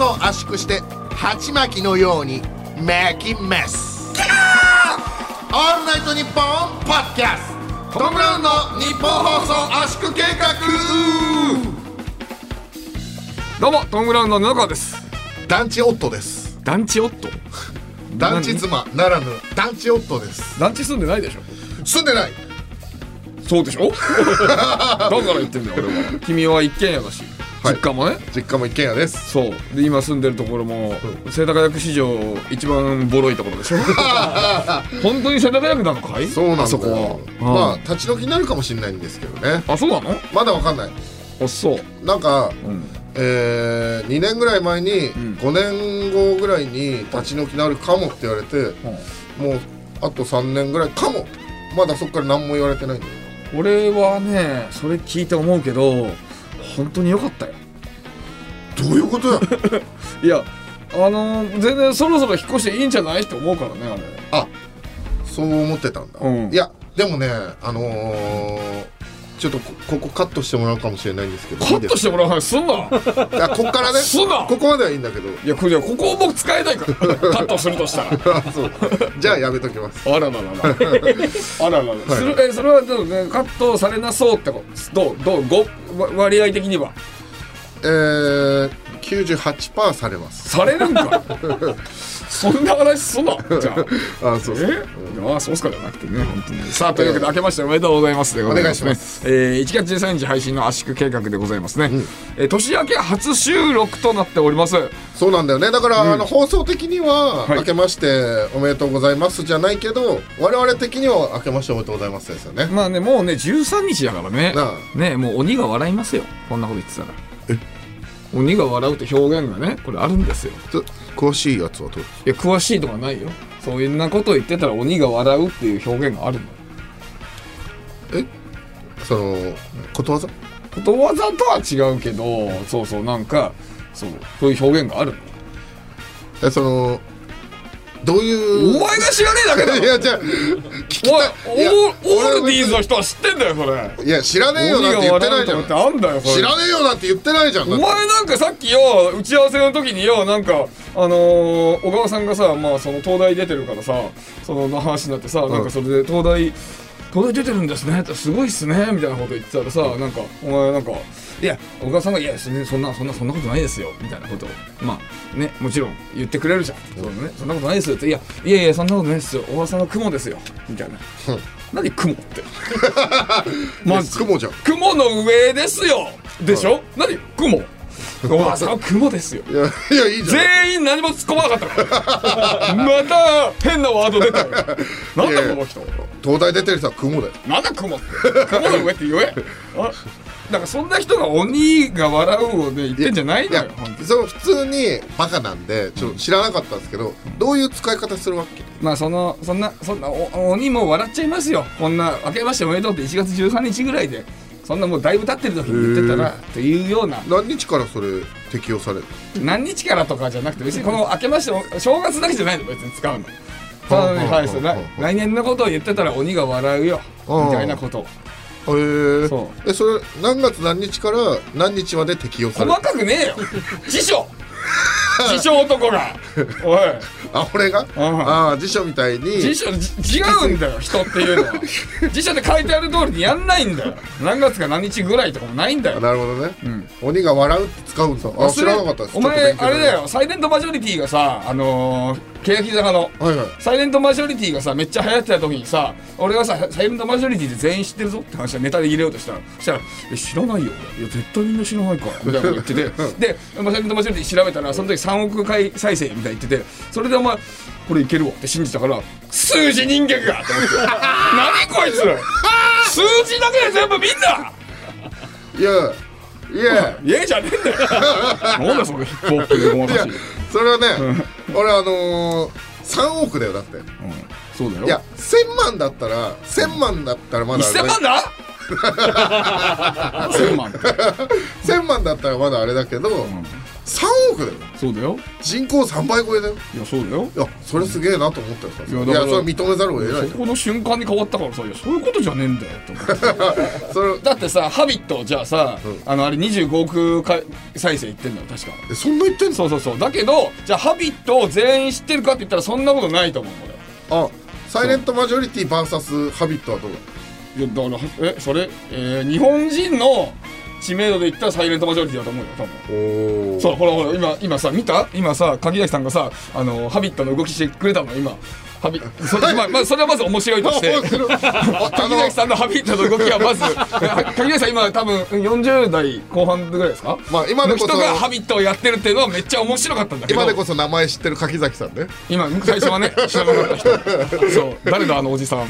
送圧縮して鉢巻きのようにメキメスオールナイトニッポンポッドキャスト。トム・ブラウンの日本放送圧縮計画。どうもトム・ブラウンの布川です。団地夫です。団地夫？団地妻ならぬ団地夫です。団地住んでないでしょ。住んでない。そうでしょ？だから言ってんだよ俺は。君は一軒家だし。はい実家もね、実家も一軒家です。そう。で今住んでるところも世田谷区史上一番ボロいところでしょ。本当に世田谷区なのかい？そうなんだそこは。まああ立ち退きになるかもしれないんですけどね。あそうなの？まだわかんない。あそう。なんか、うん。えー、2年ぐらい前に、ん。5年後ぐらいに立ち退きになるかもって言われて、もうあと3年ぐらいかも。まだそこから何も言われてないんだよ。俺はねそれ聞いて思うけど本当に良かったよ。どういうことや いやあのー全然そろそろ引っ越していいんじゃない？って思うからねあれ。あそう思ってたんだ、うん。いやでもねあのー、ちょっとこここカットしてもらうかもしれないんですけど。カットしてもらわないすんな。いいですかいやこっからね。すな。ここまではいいんだけど。いやこれここを僕使えないから。カットするとしたら。あそう。じゃあやめときます。あらららら。あららら、するえそれはどうねカットされなそうってことどうどう割合的には。えー、98%されます。されるんか。そんな話すんな。じゃあ。あそうそうえああそうっすかじゃなくてね本当に。さあというわけで明けましておめでとうございますでございますね。お願いします。えー、1月13日配信の圧縮計画でございますね、えー年明け初収録となっております。そうなんだよね。だから、あの放送的には、はい。明けましておめでとうございますじゃないけど我々的には明けましておめでとうございますですよね。まあねもうね13日だからね。なねもう鬼が笑いますよ。こんなこと言ってたら鬼が笑うって表現がねこれあるんですよ。詳しいやつはどう？いや詳しいとかないよ。そういうなことを言ってたら鬼が笑うっていう表現があるの。そのことわざ？ことわざとは違うけどそうそうなんかそうそういう表現があるの。えそのどういうお前が知らねえだけだろ。いやじゃあオールディーズの人は知ってんだよそれ。いや知らねえよなんて言ってないじゃん。知らねえよなんて言ってないじゃんお前なんかさっきよ打ち合わせの時によなんかあのー小川さんがさまあその東大出てるからさそのの話になってさ、なんかそれで東大東大出てるんですね。ってすごいっすね。みたいなこと言ってたらさ、なんかお前なんかいや小川さんが「いやそんなそんなそんなことないですよ」みたいなことをまあねもちろん言ってくれるじゃん、そうね、そんなことないですよ。って「いやいやいやそんなことないですよ。小川さんは雲ですよ」みたいな。何雲って？マジ雲じゃん。雲の上ですよ。でしょ、何？雲小川さ雲ですよ。いやいやいいじゃん全員何も突っ込まなかったから。また変なワード出たよ。なんだこの人。東大出てる人は雲だよ。なんだ雲って雲の上って言え。あなんかそんな人が鬼が笑うをね言ってんじゃないのよそう普通にバカなんでちょっと知らなかったんですけど、どういう使い方するわけ？まあそのそんなそんなお鬼も笑っちゃいますよ。こんな明けましておめでとうって1月13日ぐらいでそんなもうだいぶ経ってる時に言ってたらっていうような。何日からそれ適用される？何日からとかじゃなくて別にこの明けましてお正月だけじゃないの別に使うの。はいそう来来年のことを言ってたら鬼が笑うようんみたいなこと。へえそえそれ何月何日から何日まで適用され細るかくねえよ。辞書 辞書男が。おい。あ俺が？ん。ああ辞書みたいに。辞書じ違うんだよ 人っていうのは。辞書で書いてある通りにやんないんだよ。何月か何日ぐらいとかもないんだあよなるほどね、ん。鬼が笑うって使うんだあ知らなかったです。お前あれだよサイレントマジョリティがさあのー欅坂の。はいはい。サイレントマジョリティがさめっちゃ流行ってた時にさ俺がさサイレントマジョリティで全員知ってるぞって話はネタで入れようとしたらそしたら「え知らないよ。俺いや絶対みんな知らないから」みたいなこと言ってて。で、まあ、サイレントマジョリティ調べたらその時3億回再生みたいな言っててそれでお前これいけるわって信じたから数字人間がと思って。何こいつ数字だけで全部見んな。いやいや。いやじゃねえんだよ。なんだそのヒップホップでごまかし。それはね俺あのー、3億だよだって。うん。そうだよ。いや1000万だったら1000万だったらまだ1000万だ？1000万。1000万。万だったらまだあれだけど、3億だよ。そうだよ。人口3倍超えだよ。いやそうだよ。いやそれすげえなと思ったよ。さいやいやそれは認めざるを得ない。そこの瞬間に変わったからさいやそういうことじゃねえんだよと思って。それだってさ「ハビット」じゃあさ、あのあれ25億回再生いってんだよ確か。えそんな言ってんの？そうそうそう。だけどじゃあ「ハビット」を全員知ってるかって言ったらそんなことないと思う俺。あサイレントマジョリティ VS ハビットはどうだ？いやだからえそれ、えー日本人の知名度で言ったらサイレントマジョリティだと思うよ多分。そうほらほら今今さ見た？今さ鍵崎さんがさあのハビットの動きしてくれたの今ハビそれ,、まあまあ、それはまず面白いとして。面白い。あ 鍵崎さんのハビットの動きはまず。鍵崎さん今多分40代後半ぐらいですか？まあ今の人がハビットをやってるっていうのはめっちゃ面白かったんだけど。今でこそ名前知ってる柿崎さんね。今最初はね知らなかった人そう。誰だあのおじさん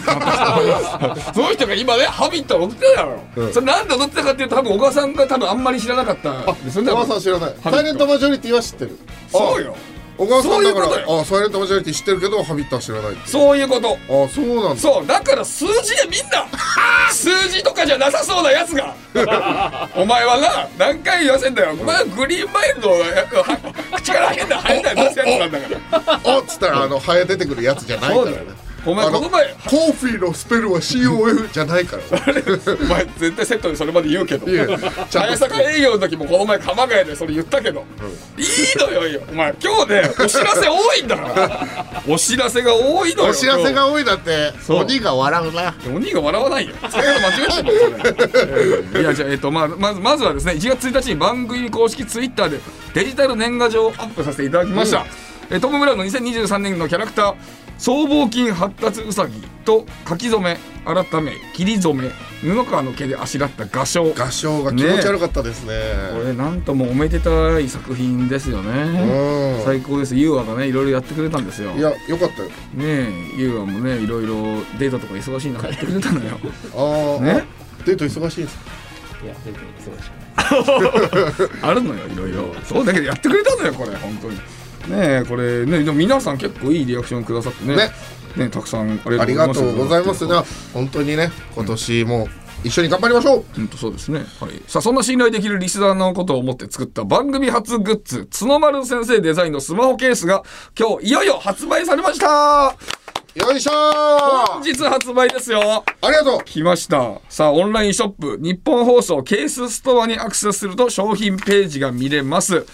その人が今ね「ハビット」を踊ってたの、それなんで踊ってたかっていうと多分小川さんが多分あんまり知らなかったですよね。小川さん知らない。ハビット。サイレントマジョリティは知ってる。そうよ小川さんだかそういうことらあサイレントマジョリティ知ってるけどハビットは知らないそういうこと。あそうなんだ。そうだから数字で見んな 数字とかじゃなさそうなやつが。お前はな何回言わせんだよ。お前はグリーンマイルド 口から変な変な出すやつなんだから。おっつったらあのハエ出てくるやつじゃないからねお前この前コーフィーのスペルは COF じゃないから。お前絶対セットでそれまで言うけど。早と。坂営業の時もこの前鎌ヶ谷でそれ言ったけど、いいのよいいよ。お前今日ねお知らせ多いんだから。お知らせが多いのよお知らせが多いだって鬼が笑うな。鬼が笑わないよ。それは間違ってるそれ。いやじゃあえっとまあまずまずはですね1月1日に番組公式ツイッターでデジタル年賀状をアップさせていただきました。えトム・ブラウンの2023年のキャラクター僧帽筋発達うさぎと書き初め改め切り初め布川の毛であしらった画章合唱が気持ち悪かったですね。これなんともおめでたい作品ですよね。うん。最高です。ユーアがねいろいろやってくれたんですよ。いやよかったよ。ねえユーアもねいろいろデートとか忙しい中やってくれたのよ。ああね？デート忙しいんですか？いや、全然忙しくない。あるのよいろいろ。そうだけどやってくれたのよこれ本当にねえこれねでも皆さん結構いいリアクションくださってね。ね。ねたくさんありがとうございます。ねね本当にね今年も一緒に頑張りましょう。本当そうですね。はい。さあ、そんな信頼できるリスナーのことを思って作った番組初グッズ、角丸先生デザインのスマホケースが今日いよいよ発売されました。よいしょ本ー日発売ですよ。ありがとう！来ました。さあ、オンラインショップ、日本放送ケースストアにアクセスすると商品ページが見れます。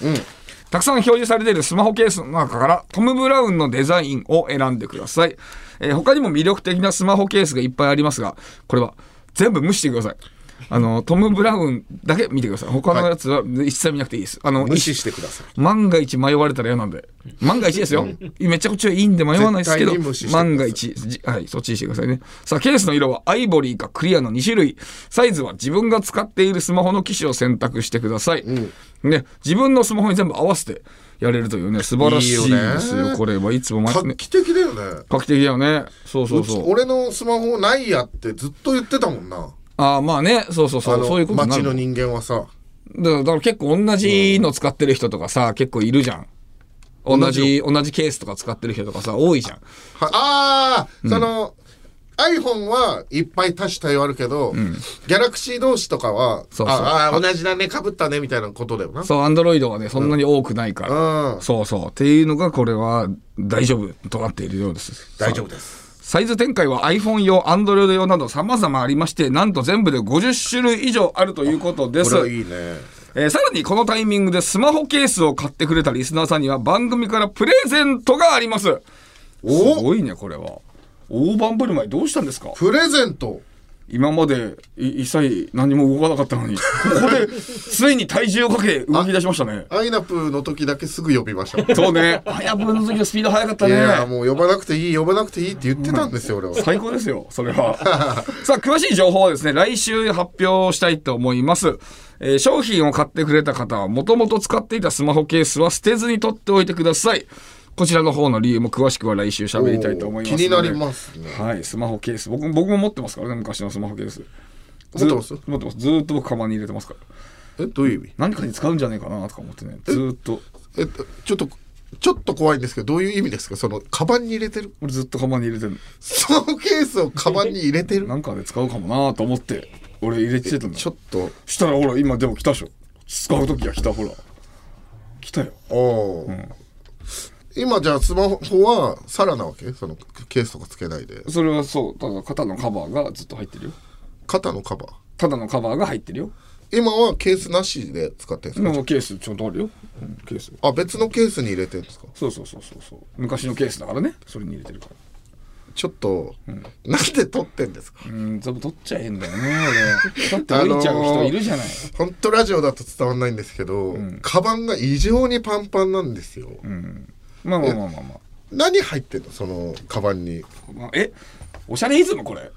たくさん表示されているスマホケースの中からトム・ブラウンのデザインを選んでください。えー他にも魅力的なスマホケースがいっぱいありますが、これは全部無視してください。あの、トム・ブラウンだけ見てください。他のやつは一切見なくていいです。あの、無視してください万が一迷われたら嫌なんで。万が一ですよ。めちゃくちゃいいんで迷わないですけど万が一、じはい、そっちにしてくださいね。さあ、ケースの色はアイボリーかクリアの2種類。サイズは自分が使っているスマホの機種を選択してください。ね、自分のスマホに全部合わせてやれるというね、素晴らしいですよ。ねこれはいつも前、ね、画期的だよね画期的だよね。そうそうそう。俺のスマホないやってずっと言ってたもんなああ、まあね、そうそうそう。そういうこと街の人間はさだからだから結構同じの使ってる人とかさ、結構いるじゃん。同じ、同じケースとか使ってる人とかさ、多いじゃん。はああ、その iPhone はいっぱい多種多様あるけど、ギャラクシー同士とかはそうそうああ同じだねかぶったねみたいなことだよなそう、アンドロイドはね、そんなに多くないから。うんそうそう。っていうのが、これは大丈夫となっているようです。大丈夫ですサイズ展開は iPhone 用、Android 用など様々ありまして、なんと全部で50種類以上あるということです。こいいねえーさらにこのタイミングでスマホケースを買ってくれたリスナーさんには番組からプレゼントがあります。すおごいね、これは。大盤振る舞いどうしたんですか？プレゼント今までい一切何も動かなかったのに、ここで ついに体重をかけ動き出しましたね。アイナプーの時だけすぐ呼びましたそうね。はやぶの時のスピード速かったね。いやもう呼ばなくていい呼ばなくていいって言ってたんですよ俺は最高ですよ、それは。さあ、詳しい情報はですね、来週発表したいと思います。えー商品を買ってくれた方は、もともと使っていたスマホケースは捨てずに取っておいてください。こちらの方の理由も詳しくは来週喋りたいと思います。気になりますねはい、スマホケース。僕も僕も持ってますからね、昔のスマホケース。持ってます？ず持ってます。ずーっと僕、カバンに入れてますから。えどういう意味？何かに使うんじゃないかなとか思ってね、ずーっと。えちょっとちょっと怖いんですけどどういう意味ですか？そのカバンに入れてる？俺ずっとカバンに入れてるスマホケースをカバンに入れてる？なんかで使うかもなと思って、俺入れてたんだ。ちょっとしたらほら、今でも来たでしょ。使う時が来たほら来たよおお、今じゃあスマホはサラなわけ？そのケースとかつけないで。それはそうただ肩のカバーがずっと入ってるよ。肩のカバー？ただのカバーが入ってるよ。今はケースなしで使ってるんですか、ケースちゃんとあるよ、うん、ケース。あ別のケースに入れてるんですか？そうそうそうそうそう。昔のケースだからね。それに入れてるから。ちょっと、なんで撮ってんですか？うん全部取っちゃええんだよね俺。だって置いちゃう人いるじゃない、本当ラジオだと伝わんないんですけど、カバンが異常にパンパンなんですよ、まあまあまあまあ。まあ何入ってんの？そのカバンに。まあえ？おしゃれイズムこれ？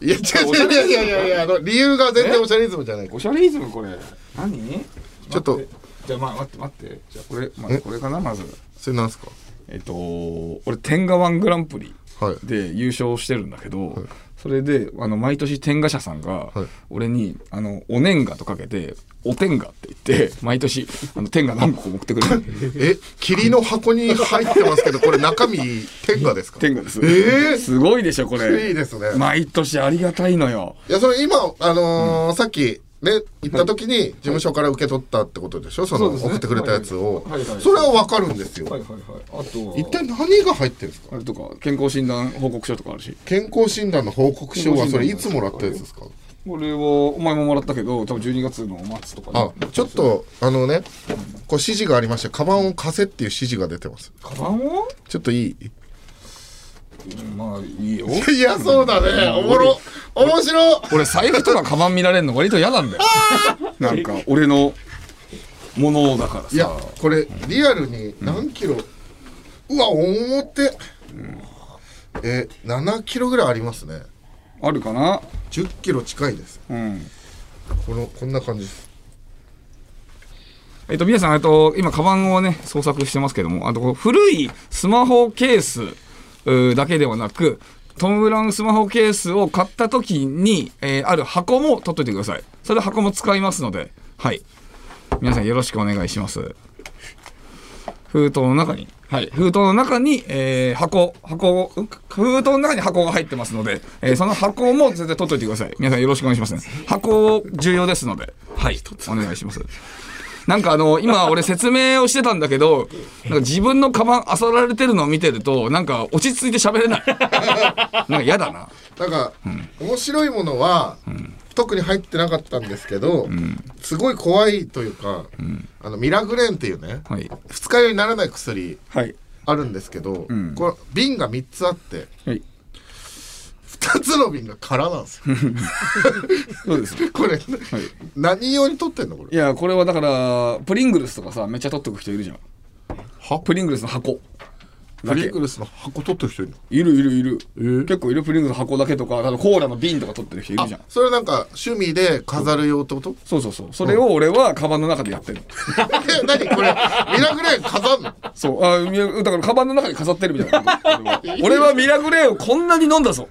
いや違う違ういやいやいやいやあの理由が全然おしゃれイズムじゃない。おしゃれイズムこれ。何？ちょっと。じゃあまあ待って待って。じゃあこれ、まあ、これかなまず。それなんですか？えっと俺天下ワングランプリはい。で優勝してるんだけど、それであの毎年天下社さんがはい。俺に「あのお年賀」とかけて「お天下」って言って毎年あの天下何個か持ってくれる。え霧の箱に入ってますけどこれ中身天下ですか？天下です。えー？すごいでしょこれ。いいですね。毎年ありがたいのよ。いやそれ今あのーさっきね行った時に事務所から受け取ったってことでしょ？その送ってくれたやつを。はい。はい。はい。それはわかるんですよ。はい。はい。はい。あと一体何が入ってるんですか？あれとか健康診断報告書とかあるし。健康診断の報告書はそれいつもらったやつですか？これはお前ももらったけど多分12月の末とかあちょっとあのねこう指示がありましてカバンを貸せっていう指示が出てます。カバンを？ちょっといい？まあいいよ。いやそうだね。おもろ。面白俺財布とかカバン見られるの割と嫌なんだよ。なんか俺のものだからいやさこれリアルに何キロ、うわ重て、え7キロぐらいありますね。あるかな？10キロ近いです。うん。このこんな感じです。えっと皆さんえっと今カバンをね捜索してますけどもあと古いスマホケースだけではなくトム・ブラウンスマホケースを買った時に、えーある箱も取っといてください。それ箱も使いますので。はい。皆さんよろしくお願いします。封筒の中に。はい。封筒の中に、えー箱箱封筒の中に箱が入ってますので、えーその箱も絶対取っといてください。皆さんよろしくお願いしますね。箱重要ですので。はい。お願いします。なんかあの今俺説明をしてたんだけどなんか自分のカバン漁られてるのを見てるとなんか落ち着いて喋れない。なんか嫌だな。なんか、面白いものは、特に入ってなかったんですけど、すごい怖いというか、あのミラグレーンっていうね、はい。二日酔いにならない薬はい。あるんですけど、ん。これ瓶が3つあってはい2つの瓶が空なんですよ。そうですこれ、何用に取ってんのこれ？いやこれはだからプリングルスとかさめっちゃ取っとく人いるじゃん。は？プリングルスの箱。プリングルスの箱取ってる人いるの？いるいるいる、ー？結構いるプリングルスの箱だけとかコーラの瓶とか取ってる人いるじゃん。それなんか趣味で飾る用ってこと？そうそうそう。それを俺はカバンの中でやってるの。え 何これ？ミラグレーン飾んの？そう。あみだからカバンの中に飾ってるみたいな俺は 俺はミラグレーをこんなに飲んだぞ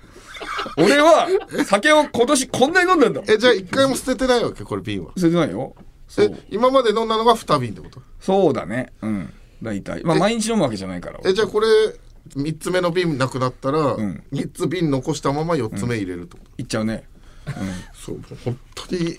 俺は酒を今年こんなに飲んだんだえじゃあ一回も捨ててないわけ？これ瓶は。捨ててないよ。そえう。今まで飲んだのが2瓶ってこと？そうだね。うん。大体。まあ毎日飲むわけじゃないから。えじゃあこれ3つ目の瓶なくなったら、ん。3つ瓶残したまま4つ目入れるってこと、いっちゃうね。そう本当に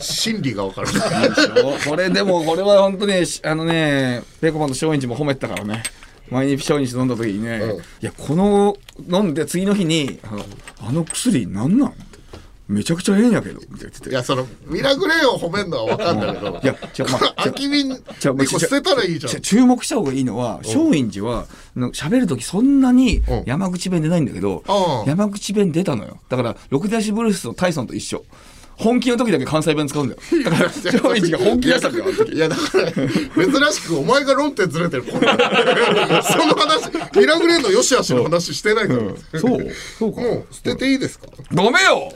心理が分かる これでもこれは本当にしあのねペコパンと松陰寺も褒めてたからね毎日松陰寺飲んだ時にね、うん。いやこの飲んで次の日にあのあの薬なんなん？ってめちゃくちゃええんやけど。いやそのミラグレーンを褒めるのは分かんだけど。いやじゃあまあ空き瓶じゃあ1個捨てたらいいじゃん。注目した方がいいのは松陰寺はの喋る時そんなにうん。山口弁出ないんだけどうん。山口弁出たのよ。だから六出しブルースのタイソンと一緒本気の時だけ関西弁使うんだよ。だから松陰寺が本気出したいやだから珍しくお前が論点ずれてる。その話ミラグレーンの良し悪しの話してないから、そう。そうか。もう捨てていいですか？ダメよ！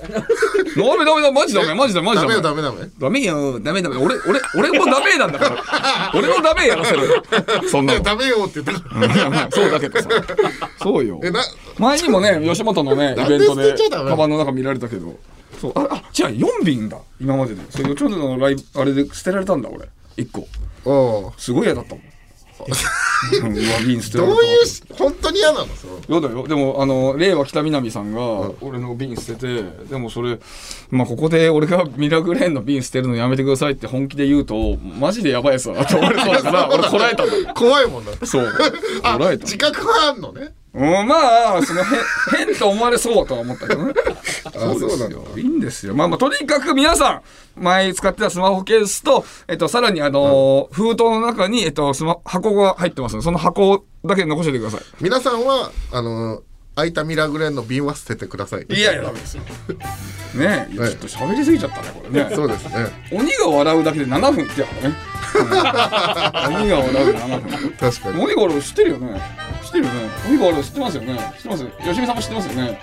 ダメダメだマジダメマジダメマジダメ。よダメダメダメ。ダメよ。ダメダメ俺俺俺もダメなんだから。俺もダメやらせるそんなの。ダメよって言ったそうだけどさ。そうよ。えな前にもね吉本のねイベントでカバンの中見られたけどそう。ああ違う4瓶だ。今まででそれ吉本のライブあれで捨てられたんだ俺。1個。おうすごい嫌だったもん。うん瓶捨てらどういうし本当に嫌なの？そのやだよ。でもあの令和北南さんが俺の瓶捨ててでもそれまあここで俺がミラクレーンの瓶捨てるのやめてくださいって本気で言うとマジでやばいやつだなって思われそうだから 俺こらえたんだ。よ怖いもんだ。ってそう。あこらえた。自覚はあんのね？うん、まあ、その変、変と思われそうとは思ったけどね。そうですそうなん。いいんですよ。まあまあ、とにかく皆さん、前使ってたスマホケースと、えっと、さらにあのー封筒の中に、えっと、スマ、箱が入ってますので、その箱だけ残しておいてくださ皆さんはあの空いたミラグレーンの瓶は捨ててくださいい。いやいや、ダメですよ。ねえ、いやちょっと喋りすぎちゃったね、これね。そうですね鬼が笑うだけで7分いってたからね。う ん鬼が笑うで7分。確かに鬼が笑う知ってるよね知ってるよね鬼が笑う知ってますよね知ってます？吉見さんも知ってますよね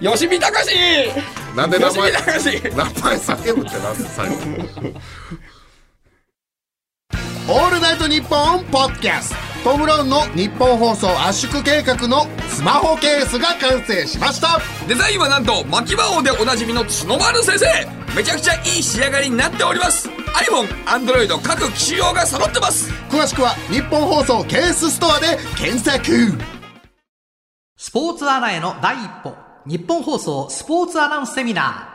吉見隆。なんで名前吉見隆。名前叫ぶってなんで最後オールナイトニッポンポッドキャストトム・ブラウンの日本放送圧縮計画のスマホケースが完成しました。デザインはなんと牧場王でおなじみの角丸先生。めちゃくちゃいい仕上がりになっております。iPhone、Android 各機種用が揃ってます。詳しくは日本放送ケースストアで検索。スポーツアナへの第一歩日本放送スポーツアナウンスセミナ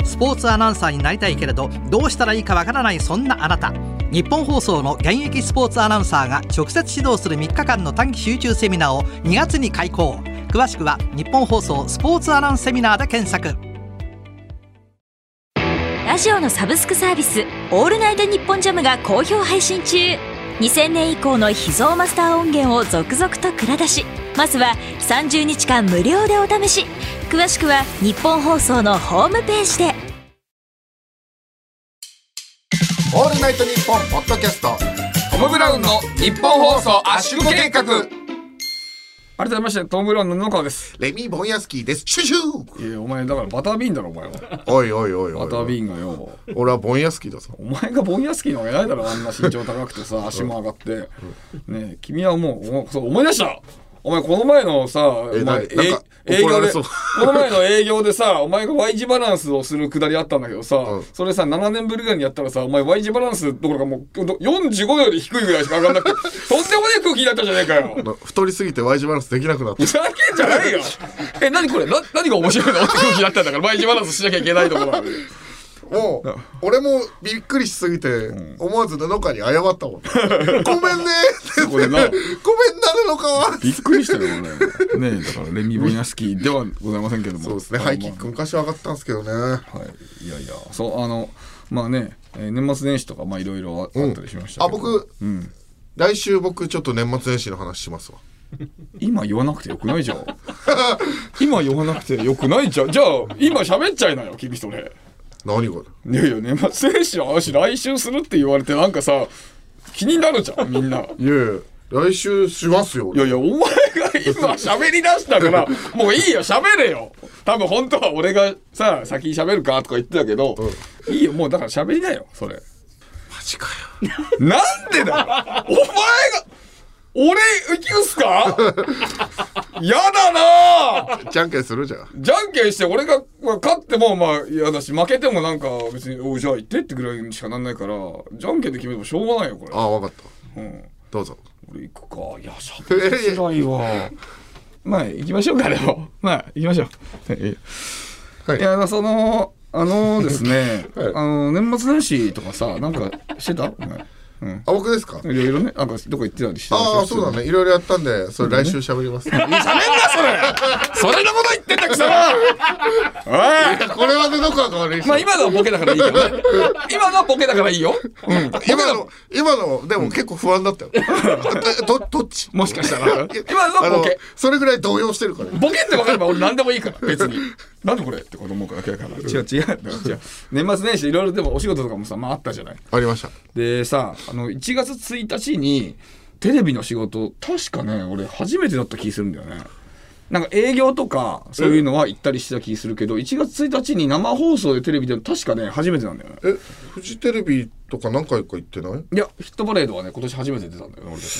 ー。スポーツアナウンサーになりたいけれどどうしたらいいかわからないそんなあなた。日本放送の現役スポーツアナウンサーが直接指導する3日間の短期集中セミナーを2月に開講。詳しくは日本放送スポーツアナウンスセミナーで検索。ラジオのサブスクサービス「オールナイトニッポンジャム」が好評配信中。2000年以降の秘蔵マスター音源を続々と蔵出しまずは30日間無料でお試し。詳しくは日本放送のホームページで。オールナイトニッポンポッドキャスト。トム・ブラウンの日本放送圧縮計画。改めましてトム・ブラウンの布川です。レミー・ボンヤスキーです。シュシュいやお前だからバタービーンだろお前は。おいおいおいおい。バタービーンがよ。俺はボンヤスキーだぞお前がボンヤスキーなわけないだろあんな身長高くてさ足も上がって。ねえ君はもうおそう思い出したお前この前のさおえ前ななんかえ営業でこの前の営業でさお前が Y 字バランスをするくだりあったんだけどさ、うん。それさ7年ぶりぐらいにやったらさお前 Y 字バランスどころかもう45度より低いぐらいしか上がんなくて とんでもねえ空気になったじゃねえかよ。な太りすぎて Y 字バランスできなくなった。ふざけんじゃないよ。え何これ？な何が面白いの？って空気になったんだから Y 字バランスしなきゃいけないところなのにもう俺もびっくりしすぎて思わず布川に謝ったもん。ごめんね。ってごめんな布川びっくりしたよ俺。ねえだからレミ・ボニャスキーではございませんけども。そうですね。ハイキック昔は上がったんですけどね。はい、いやいや。そうあのまあね、えー年末年始とかまあいろいろああったりしましたけど、あ僕うん、来週僕ちょっと年末年始の話しますわ。今言わなくてよくないじゃん。今言わなくてよくないじゃん。じゃあ今喋っちゃいなよ君それ何がいやいや年末年始の話来週するって言われてなんかさ気になるじゃんみんな。いやいや来週しますよ。いやいやお前が今喋り出したからもういいよ喋れよ。多分本当は俺がさ先に喋るかとか言ってたけど、いいよもうだから喋りなよそれ。マジかよ。なんでだよ。お前が俺行きますか？やだな！あじゃんけんするじゃん。じゃんけんして俺がまあ勝ってもまあ嫌だし負けてもなんか別に「おうじゃあ行って」ってぐらいにしかなんないからじゃんけんで決めてもしょうがないよこれ。ああ分かった。うん。どうぞ。俺行くか？いやしゃべりづらいわ。まあ行きましょうかでも。まあ行きましょう。えはい。いやそのあのですね、はい。あの年末年始とかさなんかしてた？お前うん。あ僕ですか？いろいろね。なんかどこ行ってたりしああそうだね。いろいろやったんでそれ来週喋ります。喋んなそれ。それのこと言ってんだ貴様。おい。これは布川が悪いしまあ今のはボケだからいいけどね。今のはボケだからいいよ。うん。今の今のでも結構不安だったよ。どどっち？もしかしたら。今のはボケ。それぐらい動揺してるから。ボケって分かれば俺何でもいいから別になんでこれって子供だけだから違う違う。違う年末年始いろいろでもお仕事とかもさまああったじゃない。ありました。でさあの1月1日にテレビの仕事確かね俺初めてだった気するんだよね。なんか営業とかそういうのは行ったりしてた気するけど1月1日に生放送でテレビで確かね初めてなんだよね。えフジテレビとか何回か行ってない？いやヒットパレードはね今年初めて出たんだよね俺たち。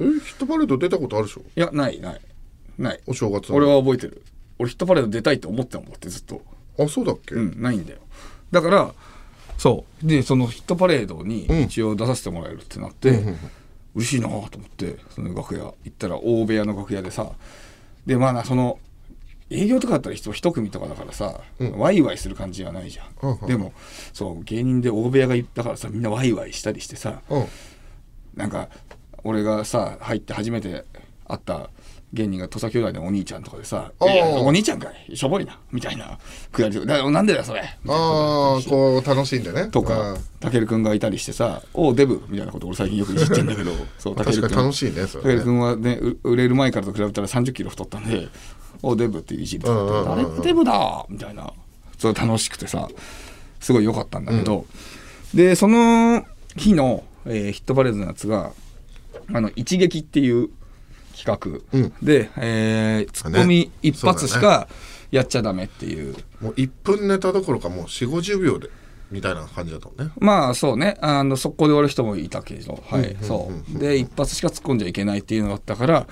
えヒットパレード出たことあるでしょ？いやないない。ない。お正月の。俺は覚えてる俺ヒットパレード出たいって思ってたもんだってずっと。あそうだっけ、うんないんだよ。だからそう。でそのヒットパレードにん。一応出させてもらえるってなって、嬉しいなと思ってその楽屋行ったら大部屋の楽屋でさ。でまあなその営業とかだったら人一組とかだからさ、ワイワイする感じはないじゃん、うんうんでもそう芸人で大部屋がいったからさみんなワイワイしたりしてさ、うん。なんか俺がさ入って初めて会った芸人が土佐兄弟のお兄ちゃんとかでさ「お兄ちゃんかい。しょぼいな」みたいな。くだりでだなんでだよそれ」ああこう楽しんでね。とかたけるくんがいたりしてさ「おうデブ」みたいなこと俺最近よくいじってんだけど。そううん。確かに楽しいねそれね。たけるくんはねう売れる前からと比べたら3 0キロ太ったんで「おうデブ」っていじりとうんうんうんうん。かあれがデブだ？みたいな。そう楽しくてさ。すごい良かったんだけど、でその日の、えーヒットパレードのやつがあの一撃っていう企画、うん。で、えー、ツッコミ一発しかやっちゃダメっていう。もう1分ネタどころかもう4 5 0秒でみたいな感じだったもんね。まあそうね。あの速攻で終わる人もいたけど、はい。そう。で一発しか突っ込んじゃいけないっていうのがあったから、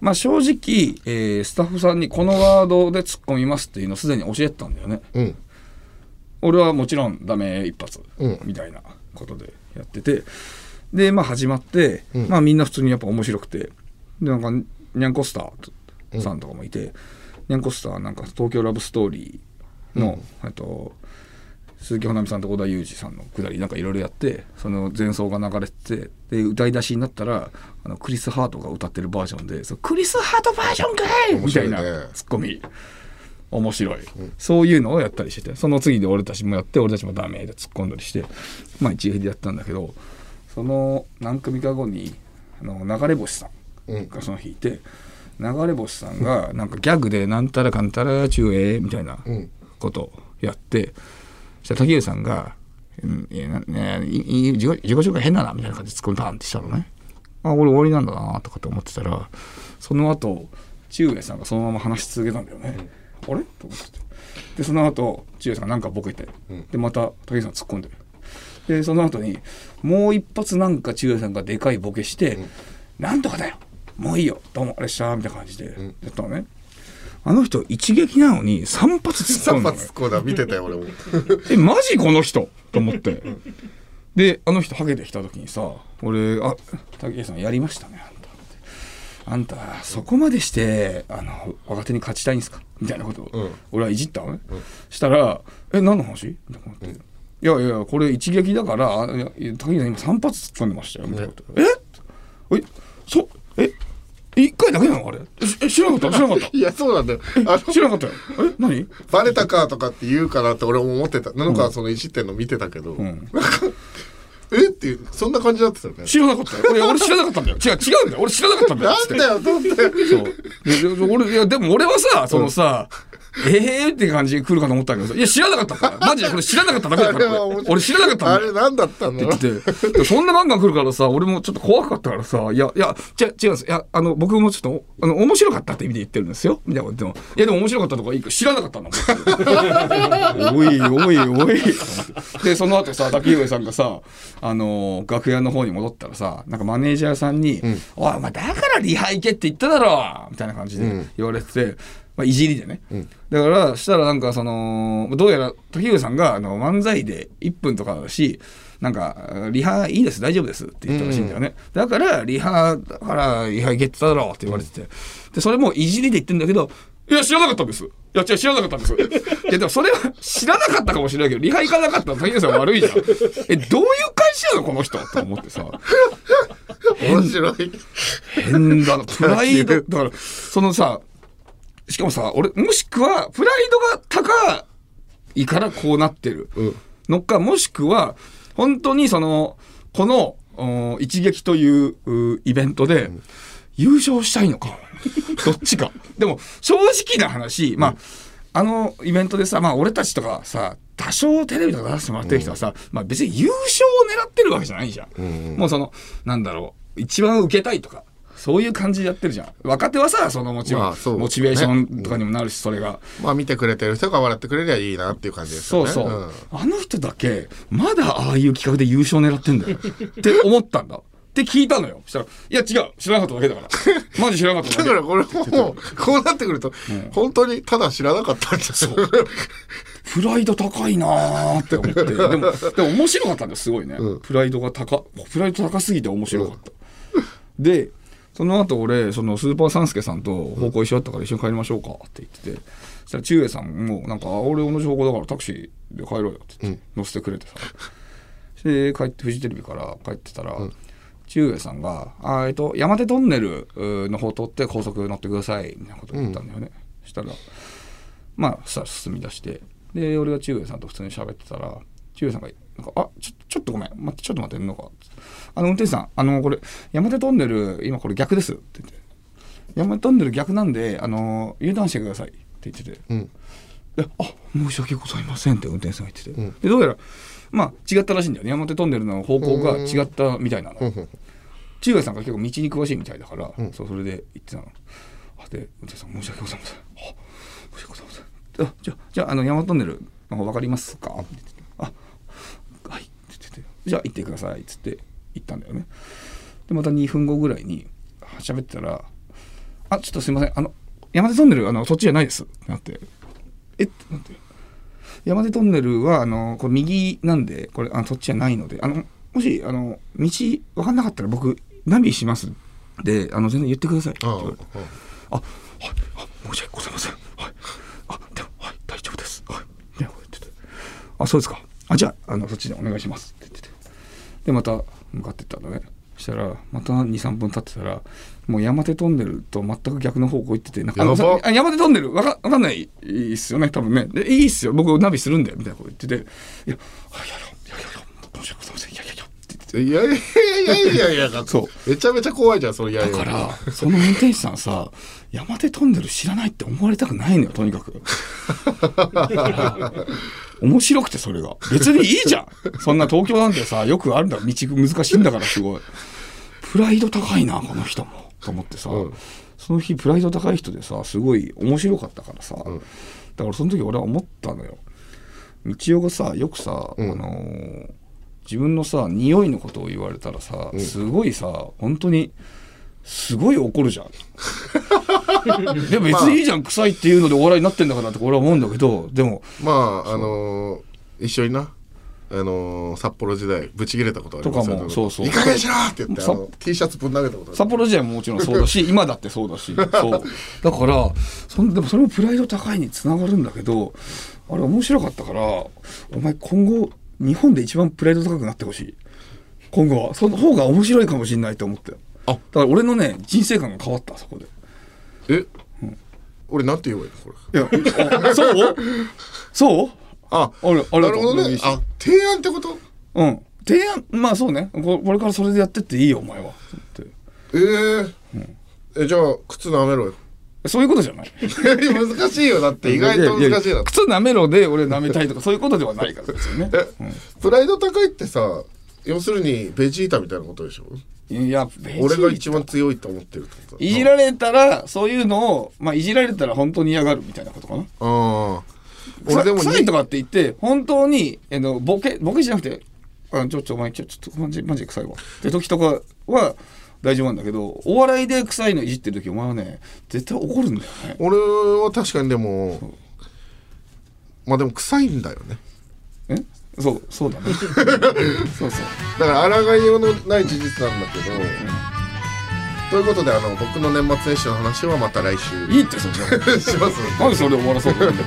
まあ正直、えースタッフさんにこのワードで突っ込みますっていうのをすでに教えてたんだよね。うん。俺はもちろんダメ一発、うん。みたいなことでやってて。でまあ始まって、うん。まあみんな普通にやっぱ面白くてでなんかニャンコスターさんとかもいて、ニャンコスターはなんか東京ラブストーリーの、えっと鈴木保奈美さんと小田裕二さんのくだりなんかいろいろやってその前奏が流れててで歌い出しになったらあのクリス・ハートが歌ってるバージョンで「そうクリス・ハートバージョンかい!」みたいなツッコミ。面白い、そういうのをやったりしててその次で俺たちもやって俺たちもダメで突っ込んだりしてまあ一撃でやったんだけどその何組か後にあの流れ星さんがその日いて、流れ星さんがなんかギャグで「なんたらかんたら中英」みたいなうん。ことをやってそしたら竹内さんが「うんいやなねいい自己自己紹介変だな」みたいな感じで突っ込んでパンってしたのね。あ俺終わりなんだなとかって思ってたらその後中英さんがそのまま話し続けたんだよね。あれ？と思って。てでその後中英さんがなんかボケて、でまた竹内さん突っ込んで。でその後にもう一発なんか中英さんがでかいボケして「なんとかだよもういいよどうもあれした」みたいな感じでやったのね。あの人一撃なのに3発突っ込3んだのよ発こうだ。見てたよ俺も。えマジこの人？と思って。であの人ハゲてきた時にさ俺「あ竹内さんやりましたねあんた」あんたそこまでしてあの若手に勝ちたいんですか?」みたいなことを、うん。俺はいじったのね、したら「え何の話?」みたいなこと言って。いやいやこれ一撃だから竹内さん今3発突っ込んでましたよ」みたいなこと「え？え？そえ？一回だけなのあれ？ええ知らなかった？知らなかっいやそうなんだよ。あた知らなかったよ。え何？バレたかとかって言うかなって俺も思ってた。なんかそのいじってんの見てたけど、ん。なんかえ？っていうそんな感じだったよね。知らなかったよ。俺俺知らなかったんだよ。違う違うんだよ。俺知らなかったんだよ。なんだよと思ってそう。俺いやでも俺はさそのさ、え えー、って感じで来るかと思ったけどさ。いや知らなかったから。マジでこれ知らなかっただけだから俺知らなかったんだよ。あれ何だったんって言って。てでそんなガンガン来るからさ俺もちょっと怖かったからさ「いやいや違う違うんです。いやあの僕もちょっとあの面白かったって意味で言ってるんですよ」みたいなこと言っても「いやでも面白かったとかいいか知らなかったんだもん」おいおいおい。でその後さ竹上さんがさあの楽屋の方に戻ったらさなんかマネージャーさんに「おいお前だからリハ行けって言っただろ」みたいな感じで言われてて。まあ、いじりでね、だからしたらなんかそのどうやら竹上さんがあの漫才で1分とかだしなんかリハいいです大丈夫ですって言ったらしいんだよね、だからリハだからリハ行けってただろうって言われてて。でそれもいじりで言ってんだけどいや知らなかったんです。いや違う知らなかったんです。いやでもそれは知らなかったかもしれないけどリハ行かなかったら竹上さん悪いじゃん。えどういう感じなのこの人？と思ってさ。面白い。変だな。プライド。だからそのさしかもさ俺もしくはプライドが高いからこうなってる。のか、もしくは本当にそのこのお一撃といううイベントで優勝したいのか。どっちか。でも正直な話まあ、あのイベントでさ、まあ、俺たちとかさ多少テレビとか出してもらってる人はさ、まあ、別に優勝を狙ってるわけじゃないじゃん、もうそのなんだろう一番受けたいとかそういう感じでやってるじゃん。若手はさそのもちろん、まあそうモチベーションとかにもなるしそれが。まあ見てくれてる人が笑ってくれりゃいいなっていう感じですよね。そうそう、あの人だけまだああいう企画で優勝狙ってんだよ。って思ったんだ。って聞いたのよ。そしたら「いや違う。知らなかっただけだから。マジ知らなかっただけ。だからこれもうこうなってくると本当にただ知らなかったんですよプライド高いなーって思って。でもでも面白かったんだよすごいね、プライドが高プライド高すぎて面白かった。でその後俺そのスーパーサンスケさんと方向一緒だったから一緒に帰りましょうかって言っててそしたら中英さんもなんかあ俺同じ方向だからタクシーで帰ろうよって言って乗せてくれてさ、で帰ってフジテレビから帰ってたら、中英さんが「あえっと山手トンネルうの方通って高速乗ってください」みたいなこと言ったんだよね、そしたらまあさ進み出して。で俺が中英さんと普通に喋ってたら中英さんがなんか「あちょちょっとごめん待ってちょっと待ってんのか」あの運転手さんあのこれ山手トンネル今これ逆です」って言って「山手トンネル逆なんであの U ターンしてください」って言ってて「うん。であ申し訳ございません」って運転手さんが言ってて、でどうやらまあ違ったらしいんだよね山手トンネルの方向が違ったみたいなの。中華さんが結構道に詳しいみたいだから、そうそれで言ってたの。あで運転手さん申し訳ございません。あ申し訳ございません。あじゃあじゃああの山手トンネルの方分かりますか？って言ってて。あじゃあ行ってくださいっつって行ったんだよね。でまた2分後ぐらいに喋ってたら「あちょっとすいません。あの山手トンネルあのそっちじゃないです」ってなって「え？っ?」てなって。山手トンネルはあのこれ右なんでこれあのそっちじゃないのであのもしあの道分かんなかったら僕ナビします。であの全然言ってください。って言われてあはい。あ申し訳ございません。はい。あでもはい大丈夫です。はい。あそうですか。あじゃああのそっちでお願いしますでまた向かってったんだね。そしたらまた23分経ってたらもう山手トンネルと全く逆の方向行っててなんかあ山手トンネルわかわかんないいいっすよね多分ね。でいいっすよ。僕ナビするんでみたいなこと言ってて。いやあいやいやいやいや申し訳ございませんいやいやいやいやいやいやいやそう。めちゃめちゃ怖いじゃんそのいやいや。だからその運転手さんさ山手トンネル知らないって思われたくないのよとにかく。面白くてそれが。別にいいじゃん。そんな東京なんてさよくあるんだ道難しいんだからすごい。プライド高いなこの人も。と思ってさ、うん。その日プライド高い人でさすごい面白かったからさ、だからその時俺は思ったのよ。道夫がさよくさ、うん。あのー自分のさ匂いのことを言われたらさ、すごいさ本当にすごい怒るじゃん。でも別にいいじゃん、臭いっていうのでお笑いになってんだからって俺は思うんだけどでもまああのー一緒になあのー札幌時代ブチ切れたことありますよとかもそうそう。いい加減しろって言ってあさの T シャツぶん投げたことある。札幌時代ももちろんそうだし今だってそうだし。そう。だからそんでもそれもプライド高いにつながるんだけどあれ面白かったからお前今後日本で一番プライド高くなってほしい。今後は。その方が面白いかもしれないと思って。あ。だから俺のね人生観が変わったそこで。え、俺なんて言えばいいの？これ。いやあそう？そう？あ。あれあなるね。あ提案ってこと？うん。提案まあそうね。ここれからそれでやってっていいよお前は。ってえーえじゃあ靴舐めろよそういうことじゃない。難しいよ。だって意外と難しいなやや靴舐めろで俺舐めたいとかそういうことではないからですよね。え、プライド高いってさ要するにベジータみたいなことでしょ？いや俺が一番強いと思ってるってこといじられたらそういうのをまあいじられたら本当に嫌がるみたいなことかな。ああ。俺でも臭いとかって言って本当にあのボケボケじゃなくてあちょっとお前ちょちょっとマジマジ臭いわ。って時とかは大丈夫なんだけどお笑いで臭いのいじってる時お前はね絶対怒るんだよね。俺は確かにでもまあでも臭いんだよね。え？そうそうだね。そうそう。だから抗いようのない事実なんだけど、ということであの僕の年末年始の話はまた来週。いいってそんな。します。なんでそれで終わらそうと思って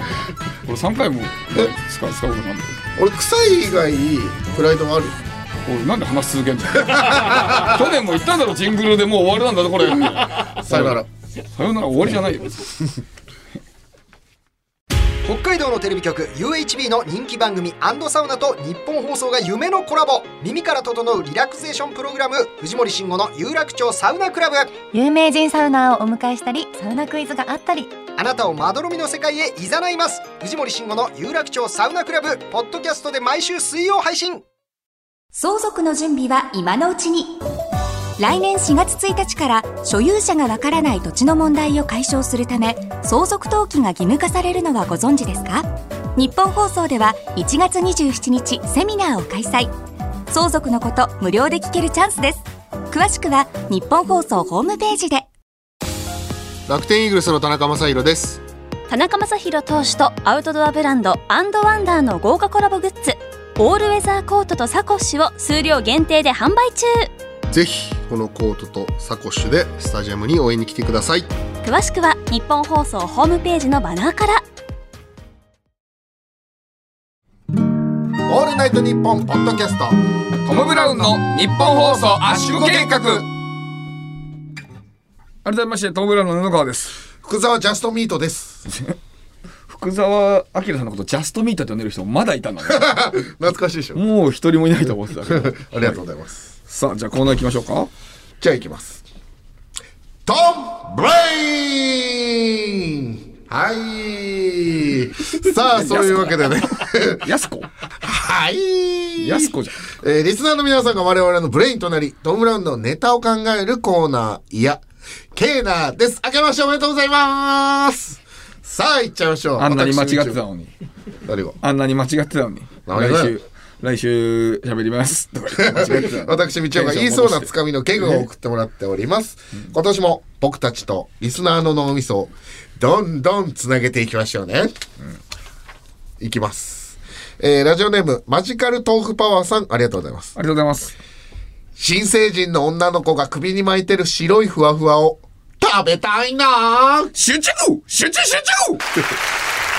俺3回も使う使うことなんだよ。俺臭い以外プライドはある俺なんで話し続けんの 去年も言ったんだろジングルでもう終わりなんだぞこれ。さよなら。さよなら終わりじゃないよ。北海道のテレビ局 UHB の人気番組サウナと日本放送が夢のコラボ。耳から整うリラクゼーションプログラム藤森慎吾の有楽町サウナクラブ。有名人サウナーをお迎えしたりサウナクイズがあったり。あなたをまどろみの世界へ誘います。藤森慎吾の有楽町サウナクラブポッドキャストで毎週水曜配信相続の準備は今のうちに。来年4月1日から所有者がわからない土地の問題を解消するため相続登記が義務化されるのはご存知ですか？日本放送では1月27日セミナーを開催。相続のこと無料で聞けるチャンスです。詳しくは日本放送ホームページで。楽天イーグルスの田中将大です。田中将大投手とアウトドアブランドアンドワンダーの豪華コラボグッズオールウェザーコートとサコッシュを数量限定で販売中。ぜひこのコートとサコッシュでスタジアムに応援に来てください。詳しくは日本放送ホームページのバナーから。オールナイトニッポンポッドキャストトム・ブラウンの日本放送圧縮計画。改めましてトム・ブラウンの布川です。福沢ジャストミートです 福沢明さんのことジャストミートって呼んでる人まだいたんだね。懐かしいでしょ。もう一人もいないと思ってたけど。ありがとうございます、さあじゃあコーナー行きましょうか。じゃあ行きます。トム・ブレインはい。さあそういうわけでね。やすこはい。やすこじゃん。えーリスナーの皆さんが我々のブレインとなり、トム・ブラウンのネタを考えるコーナー、いや、ケーナーです。明けましておめでとうございますさあ、行っちゃいましょう。あんなに間違ってた私のに。誰が？あんなに間違ってたのに。来週来週喋ります。私、道夫が言いそうなつかみのケグを送ってもらっております。今年も僕たちとリスナーの脳みそをどんどんつなげていきましょうね。いきます。えーラジオネーム、マジカル豆腐パワーさん、ありがとうございます。ありがとうございます。新成人の女の子が首に巻いてる白いふわふわを食べたいな。あ集中！集中集中！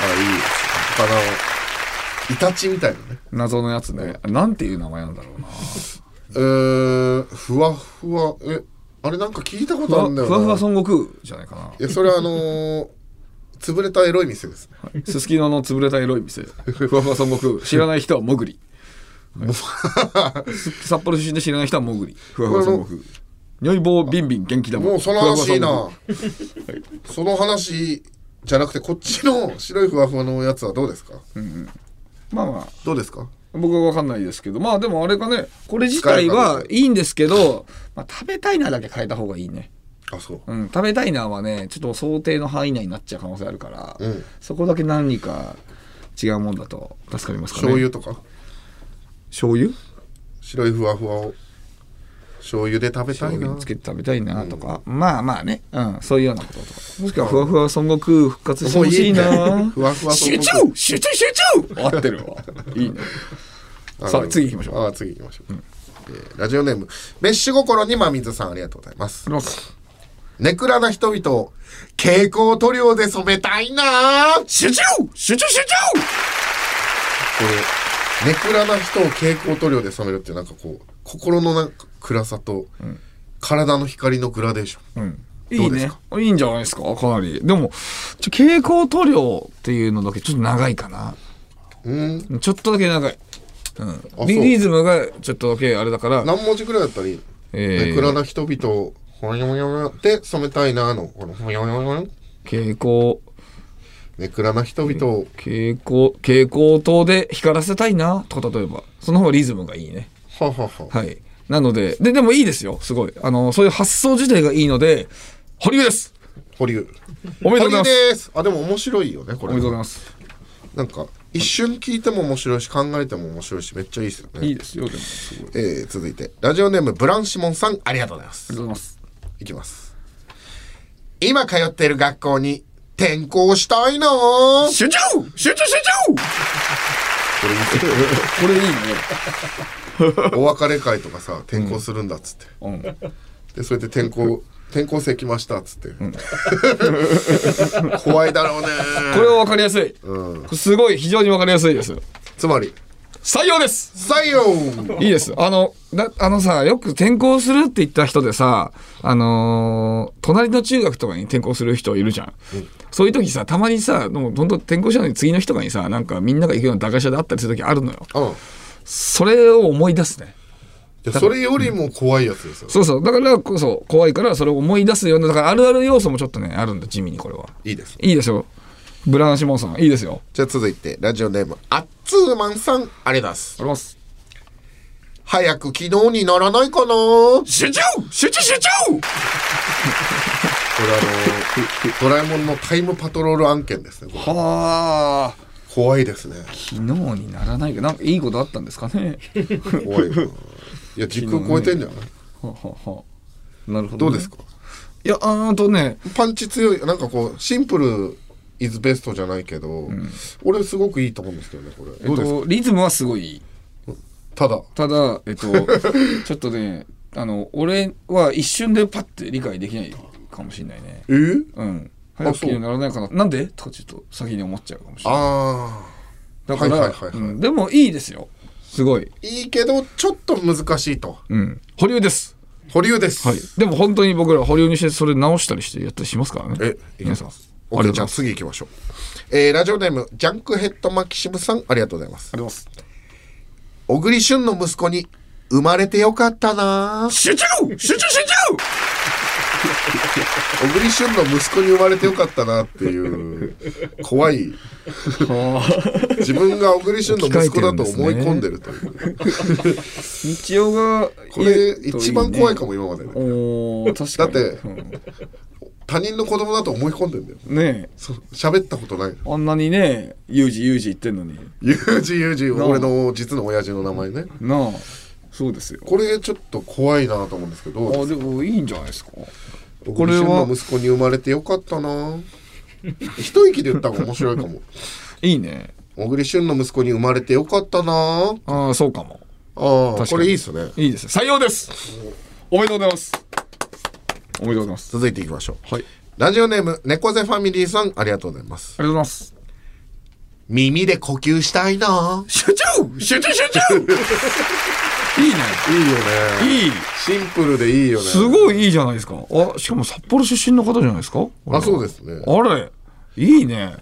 あ、いい。です。あの、イタチみたいなね。謎のやつね。なんていう名前なんだろうな。えー、ふわふわ、え、あれなんか聞いたことあるんだよな。ふわふわ孫悟空じゃないかな。いや、それはあのー、潰れたエロい店です。ね。すすきのの潰れたエロい店。ふわふわ孫悟空。知らない人はモグリす札幌出身で知らない人はモグリふわふわ孫悟空如意棒ビンビン元気だもん。もうその話いいな。その話じゃなくて、こっちの白いふわふわのやつはどうですか、まあまあ。どうですか？僕は分かんないですけど。まあでもあれかね。これ自体はいいんですけど、まあ、食べたいなだけ変えた方がいいね。あ、そう。うん、食べたいなはねちょっと想定の範囲内になっちゃう可能性あるから、うん。そこだけ何か違うもんだと助かりますかね。醤油とか？醤油？白いふわふわを醤油で食べたいな。つけて食べたいなとか、まあまあね、うん、そういうようなこととか。もしくはふわふわ孫悟空復活してほしいなふわふわ集中！集中！集中！合ってるわ。いいね。さあ次行きましょう。あ次行きましょう、えーラジオネーム。メッシュ心にまみずさんありがとうございます。ネクラな人々を蛍光塗料で染めたいな。こ集中！集中！集中！れネクラな人を蛍光塗料で染めるってなんかこう心のなんか暗さと、体の光のグラデーション、うんいいうねか？いいんじゃないですか、かなり。でも、ちょ蛍光塗料っていうのだけちょっと長いかな。うんちょっとだけ長い。うん。リリズムがちょっとだけあれだから、何文字くらいだったらいい？の、えーネクラな人々をほにょほにょで染めたいなのこのほにょほにょほにょ蛍光、ネクラな人々を蛍光、蛍光灯で光らせたいな、とか例えば。その方がリズムがいいね。ははははい。なので、で、でもいいですよ、すごい。あの、そういう発想自体がいいので、堀江です。保留おめでとうございます。ですあでも面白いよねこれおめでとうございます。なんか一瞬聞いても面白いし考えても面白いしめっちゃいいですよねいいですよ、でも、すごい。ありえー続いてラジオネームブランシモンさんありがとうございますがとうございます。いきます今通っている学校に転校したいなこ集中集中集中これいいね。お別れ会とかさ転校するんだっつって、うん。でそれで転校転校生来ましたっつって、怖いだろうねこれは分かりやすい。うんすごい、非常に分かりやすいです。つまり採用です採用いいです。あの、だあのさ、よく転校するって言った人でさ、あのー隣の中学とかに転校する人いるじゃん。そういう時さ、たまにさ、もうどんどん転校したのに次の日とかにさ、なんかみんなが行くような駄菓子屋であったりする時あるのよ。うんそれを思い出すね。いやそれよりも怖いやつですよそうそう。だからこそ怖いからそれを思い出すような、だからあるある要素もちょっとね、あるんだ、地味にこれは。いいですいいですよ。ブランシモンさん、いいですよ。じゃあ続いてラジオネームあっつーまんさんありがとうございます。あります。早く昨日にならないかな。こ集中集中集中れあのドラえもんのタイムパトロール案件ですねはあ。怖いですね。昨日にならないけど、なんかいいことあったんですかね。怖いな。いや時空超えてんじゃない？ははは。なるほど、どうですか？いや、あーとね、パンチ強いなんかこうシンプルイズベストじゃないけど、俺すごくいいと思うんですけどねこれ。えっどうですか、と、リズムはすごい。ただ。ただ、えっと、ちょっとね、あの俺は一瞬でパッて理解できないかもしれないね。え？ー、うん。早くにならないかな。なんで？とかちょっと先に思っちゃうかもしれない。あだから、はいはいはいはい。うん。でもいいですよ。すごい。あいいけどちょっと難しいと。うん。保留です。保留です。はい。でも本当に僕ら保留にしてそれ直したりしてやったりしますからね。え？皆さんすオッケーじゃあ次行きましょう。えー、ラジオネームジャンクヘッドマキシムさんありがとうございます。あります。小栗旬の息子に生まれてよかったな。集中!集中集中! 小栗旬の息子に生まれてよかったなっていう怖い。自分が小栗旬の息子だと思い込んでるという。日曜がこれ一番怖いかも今まででおー確かに。だって他人の子供だと思い込んでんだよ。うんねそう喋ったことないえあんなにねユージユージ言ってんのに。ユージユージ俺の実の親父の名前ね。なあ。そうですよ。これちょっと怖いなと思うんですけど。あでもいいんじゃないですか。小栗旬の息子に生まれてよかったな。一息で言った方が面白いかも。いいね。小栗旬の息子に生まれてよかったな。ああそうかも。ああこれいいっすね。いいです。採用です。おめでとうございますおめでとうございます。続いていきましょう。はい。ラジオネーム猫背ファミリーさんありがとうございます。ありがとうございます。耳で呼吸したいな。集中！集中！集中！いいね。いいよね。いい。シンプルでいいよね。すごいいいじゃないですか。あしかも札幌出身の方じゃないですか？あそうですね。あれ？いいね。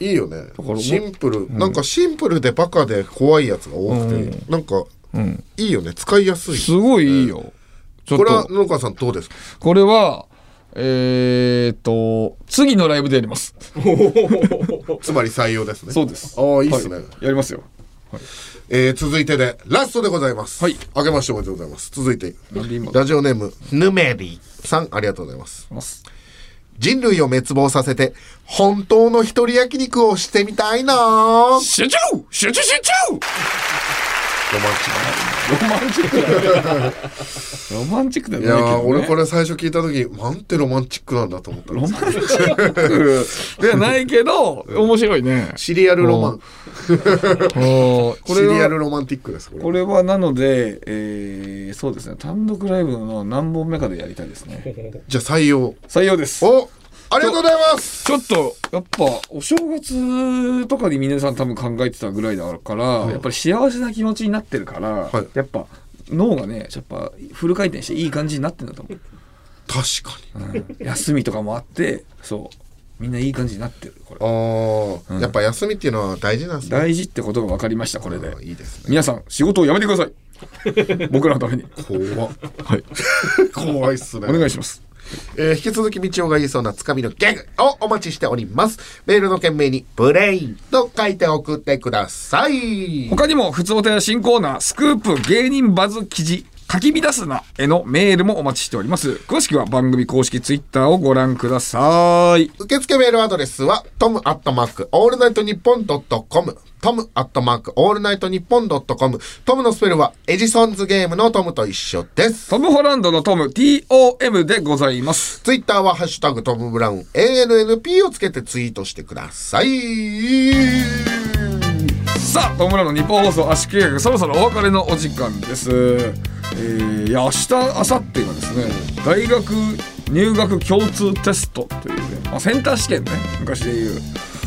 いいよね。シンプル、なんかシンプルでバカで怖いやつが多くて、うん。なんかうん。いいよね。使いやすい。すごいいいよこれはと野川さんどうですか？これはえー、っと次のライブでやります。つまり採用ですね。そうです。ああいいっすね、はい。やりますよ。えー続いてでラストでございます。はい。あけましておめでとうございます。続いてラジオネームヌメリさんありがとうございます。ます。人類を滅亡させて本当の一人焼肉をしてみたいな集中！集中！集中！ロマンチロマンチックロマンチックだックいや俺これ最初聞いた時なんてロマンチックなんだと思ったロマンチック。ではないけど面白いね。シリアルロマン。こシリアはルロマンティックですこれ。これはなので、えー、そうですね。単独ライブの何本目かでやりたいですね。じゃあ採用。採用です。おありがとうございます。ちょっとやっぱお正月とかに皆さん多分考えてたぐらいだから、やっぱり幸せな気持ちになってるから、はい。やっぱ脳がねやっぱフル回転していい感じになってるんだと思う。確かに。うん。休みとかもあってそう。みんないい感じになってるこれ。ああ、やっぱ休みっていうのは大事なんですね。大事ってことが分かりましたこれで。いいですね。皆さん仕事を辞めてください。僕らのために。怖っ。はい。怖いっすね。お願いしますえー引き続き道夫が言いそうなつかみのギャグをお待ちしております。メールの件名にブレインと書いて送ってください。他にも普通おたや新コーナースクープ芸人バズ記事書き乱すなへのメールもお待ちしております。詳しくは番組公式ツイッターをご覧ください。受付メールアドレスはトムアットマークオールナイトニッポンドットコムトムアットマークオールナイトニッポンドットコムトムのスペルはエジソンズゲームのトムと一緒です。トム・ホランドのトム TOM でございます。ツイッターはハッシュタグトムブラウン ANNP をつけてツイートしてくださいさあトムラの日本放送圧縮計画そろそろお別れのお時間です。えー、いや明日明後日がですね大学入学共通テストというね、まあ、センター試験ね昔でいう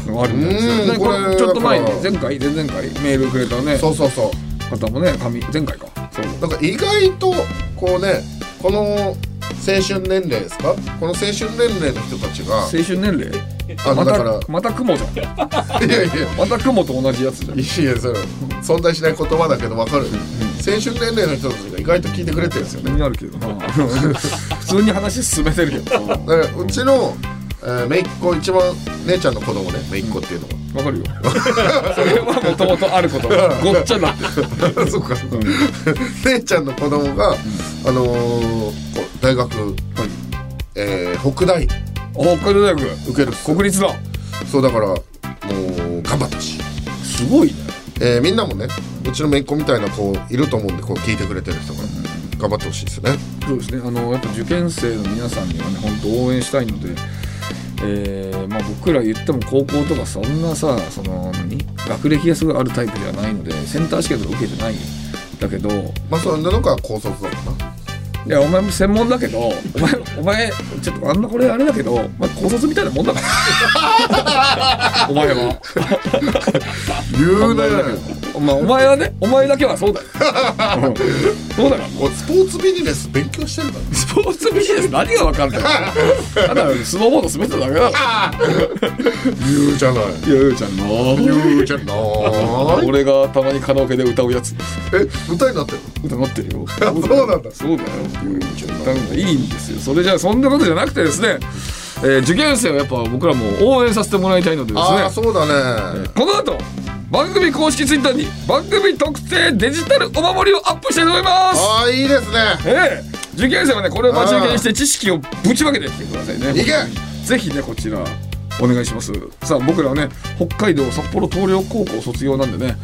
のがあるんですよ、うんね、ここれれちょっと前に前回前々回メールくれたねそうそうそう。方もね紙前回か。そう。なんか意外とこうねこの青春年齢ですか？この青春年齢の人たちが青春年齢？まあのだからたまた雲じゃん。いやいや。また雲と同じやつじゃん。いやそれ存在しない言葉だけど分かる、青春年齢の人たちが意外と聞いてくれてるんですよね。気になるけどな普通に話進めてるけど。なだからうちの、えー、姪っ子一番姉ちゃんの子供ね。姪っ子っていうのは、わかるよ。それはもともとあることがごっちゃになってる。そうかそうか、姉ちゃんの子供が、あのーこう大学、えー北大。あ北海道大学受ける国立だ。そうだからもう頑張ってほし。いすごいね。えーみんなもねうちの姪っ子みたいな子いると思うんでこう聞いてくれてる人が。頑張ってほしいですね。そうですね。あのやっぱ受験生の皆さんにはね本当応援したいのでえーまあ、僕ら言っても高校とかそんなさその何？学歴がすごいあるタイプではないのでセンター試験とか受けてないんだけど。まあそんなのが高卒だもんないやお前も専門だけどお前お前ちょっとあんなこれあれだけどお前考察みたいなもんだから。お前は。言うねお前お前はねお前だけはそうだよ。うん。そうだから。もうスポーツビジネス勉強してるから。スポーツビジネス何が分かんないただスノーボード滑ってただけだから。言うじゃない。ゆうちゃんの言うじゃない。俺がたまにカラオケで歌うやつ。え歌になってる歌なってるよ。そうなんだ。そうだよゆうちゃん歌うのいいんですよ。それじゃあそんなことじゃなくてですね、えー受験生をやっぱ僕らも応援させてもらいたいのでですね。ああそうだね。この後番組公式ツイッターに番組特製デジタルお守りをアップしたいと思います。ああいいですね。ええ受験生はねこれを待ち受けにして知識をぶちまけてきてくださいねいけぜひねこちらお願いします。さあ僕らはね北海道札幌東陵高校卒業なんでね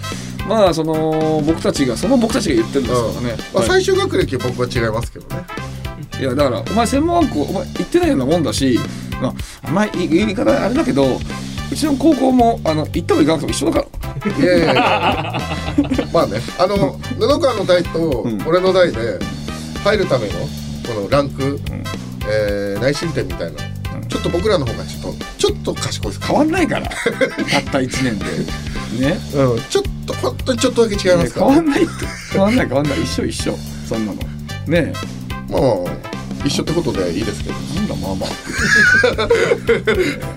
まあその僕たちがその僕たちが言ってるんですからね、まあ、はい。最終学歴は僕は違いますけどね。いやだからお前専門学校お前行ってないようなもんだし、まあ、お前い言い方あれだけどうちの高校もあの行ったも行かなくても一緒だから。いやいやいや まあねあの布川の代と俺の代で入るためのこのランク、えー内申点みたいな、ちょっと僕らの方がちょっとちょっと賢いです。変わんないから。たった1年で。ね。うん、ちょっと本当にちょっとだけ違いますから、変わんない変わんない変わんない。一緒一緒。そんなの。ねまあ一緒ってことでいいですけど。えなんだまあま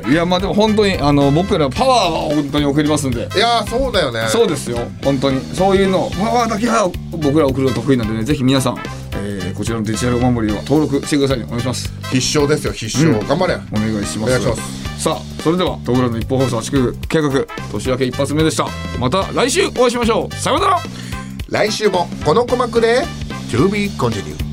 あ。いやまあでも本当にあの僕らパワーは本当に送りますんで。いやーそうだよね。そうですよ。本当に。そういうの。パワーだけは僕ら送るの得意なんでね。ぜひ皆さん、えーこちらのデジタルお守りを登録してくださいね。お願いします。必勝ですよ必勝、うん。頑張れ。お願いします。お願いします。さあそれでは東浦の一方放送8区計画年明け一発目でした。また来週お会いしましょう。さようなら。来週もこの鼓膜で To be continued